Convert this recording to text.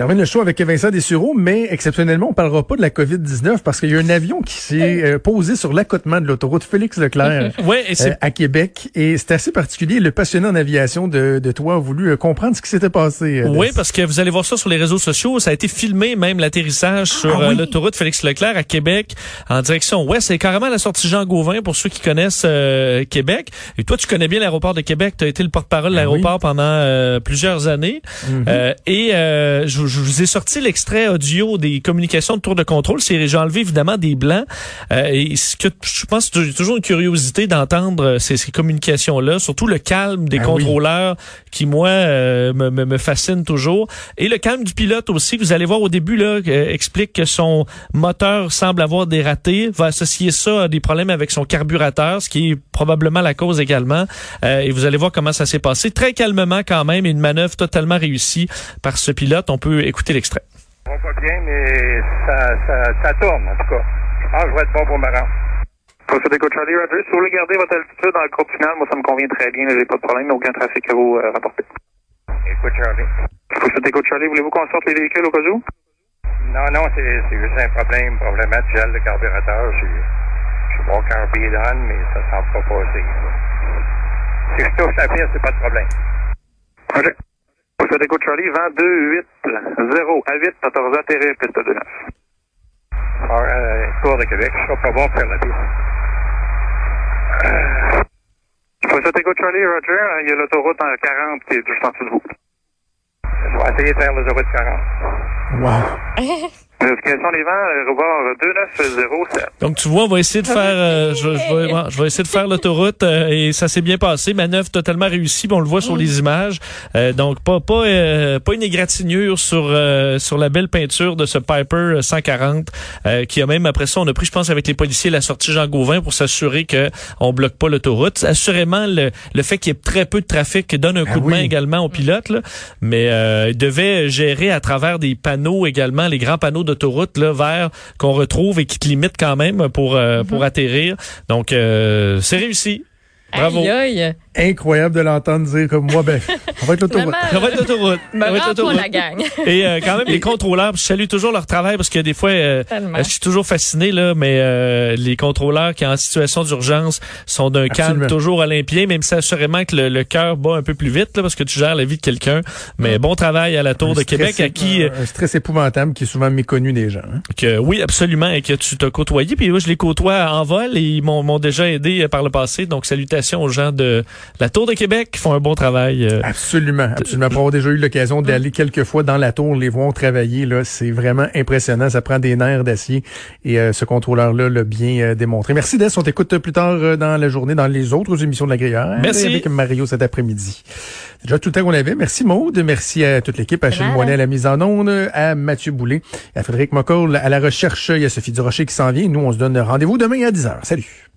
termine le show avec Vincent Dessureau, mais exceptionnellement, on parlera pas de la COVID-19 parce qu'il y a un avion qui s'est euh, posé sur l'accotement de l'autoroute Félix Leclerc ouais, et euh, à Québec. Et c'est assez particulier. Le passionné en aviation de, de toi a voulu euh, comprendre ce qui s'était passé. oui, parce que vous allez voir ça sur les réseaux sociaux. Ça a été filmé, même l'atterrissage sur ah l'autoroute Félix Leclerc à Québec en direction ouest. C'est carrément la sortie Jean Gauvin pour ceux qui connaissent Québec. Et toi, tu connais bien l'aéroport de Québec. Tu as été le porte-parole de ah l'aéroport pendant plusieurs années. Mm-hmm. et je je vous ai sorti l'extrait audio des communications de tour de contrôle. J'ai enlevé évidemment des blancs. Euh, et ce que je pense que j'ai toujours une curiosité d'entendre euh, ces, ces communications-là, surtout le calme des ah contrôleurs qui, moi, euh, me, me, fascine toujours. Et le calme du pilote aussi. Vous allez voir au début, là, explique que son moteur semble avoir dératé, va associer ça à des problèmes avec son carburateur, ce qui est probablement la cause également. et vous allez voir comment ça s'est passé. Très calmement quand même, une manœuvre totalement réussie par ce pilote. On peut écouter l'extrait. On va bien, mais ça, ça, ça, tourne, en tout cas. Que je vais être bon pour me rendre. Procédé Charlie Rogers, si vous voulez garder votre altitude dans le cours final, moi ça me convient très bien, j'ai pas de problème, aucun trafic à vous euh, rapporter. Écoute Charlie. Procédé Charlie, voulez-vous qu'on sorte les véhicules au cas où? Non, non, c'est juste un problème, problème de gel de carburateur. Je suis bon carburant, mais ça semble pas passer. Si je touche la pièce, c'est pas de problème. OK. Écoute Charlie, vent 2, 8, 0 à 8, 14 atterrir, piste de 9. Alors, euh, Tour de Québec, je serai pas bon faire la piste. Euh, Poisson Écoute Charlie, Roger, il y a l'autoroute en 40 qui est juste en dessous de vous. Je vais essayer de faire l'autoroute 40. Wow. Vents? 2907. Donc, tu vois, on va essayer de faire, euh, je, je, vais, essayer de faire l'autoroute euh, et ça s'est bien passé. Manœuvre totalement réussie. on le voit sur les images. Euh, donc, pas, pas, pas une égratignure sur, sur la belle peinture de ce Piper 140 qui a même, après ça, on a pris, je pense, avec les policiers, la sortie Jean Gauvin pour s'assurer que on bloque pas l'autoroute. Assurément, le, le fait qu'il y ait très peu de trafic donne un ah coup de main également aux pilotes, là. mais il devait gérer à travers des panneaux également, les grands panneaux d'autoroute là vers qu'on retrouve et qui te limite quand même pour euh, pour mhm. atterrir. Donc euh, c'est réussi. Bravo. Incroyable de l'entendre dire comme moi, ben, on va être l'autoroute. On va être l'autoroute. pour la gang. Et euh, quand même, les contrôleurs, je salue toujours leur travail parce que des fois, euh, je suis toujours fasciné, là, mais euh, les contrôleurs qui, en situation d'urgence, sont d'un calme toujours olympien, même si assurément que le, cœur bat un peu plus vite, là, parce que tu gères la vie de quelqu'un. Mais bon travail à la Tour de Québec, à qui... Un stress épouvantable qui est souvent méconnu des gens. Hein. Que, oui, absolument, et que tu t'as côtoyé. Puis moi, je les côtoie en vol et ils m'ont déjà aidé par le passé. Donc, salutations aux gens de la Tour de Québec qui font un bon travail. Euh, absolument, absolument. Pour avoir déjà eu l'occasion d'aller quelques fois dans la tour, les voir travailler, là, c'est vraiment impressionnant. Ça prend des nerfs d'acier et euh, ce contrôleur-là l'a bien euh, démontré. Merci Des, on t'écoute plus tard dans la journée dans les autres émissions de la Grillère. Merci. Avec Mario cet après-midi. Déjà tout le temps qu'on avait. Merci Maude, merci à toute l'équipe, à Achille Moinet à la mise en onde, à Mathieu Boulet, à Frédéric Mocoll à la recherche. Il y a Sophie Durocher qui s'en vient. Nous, on se donne rendez-vous demain à 10h. Salut.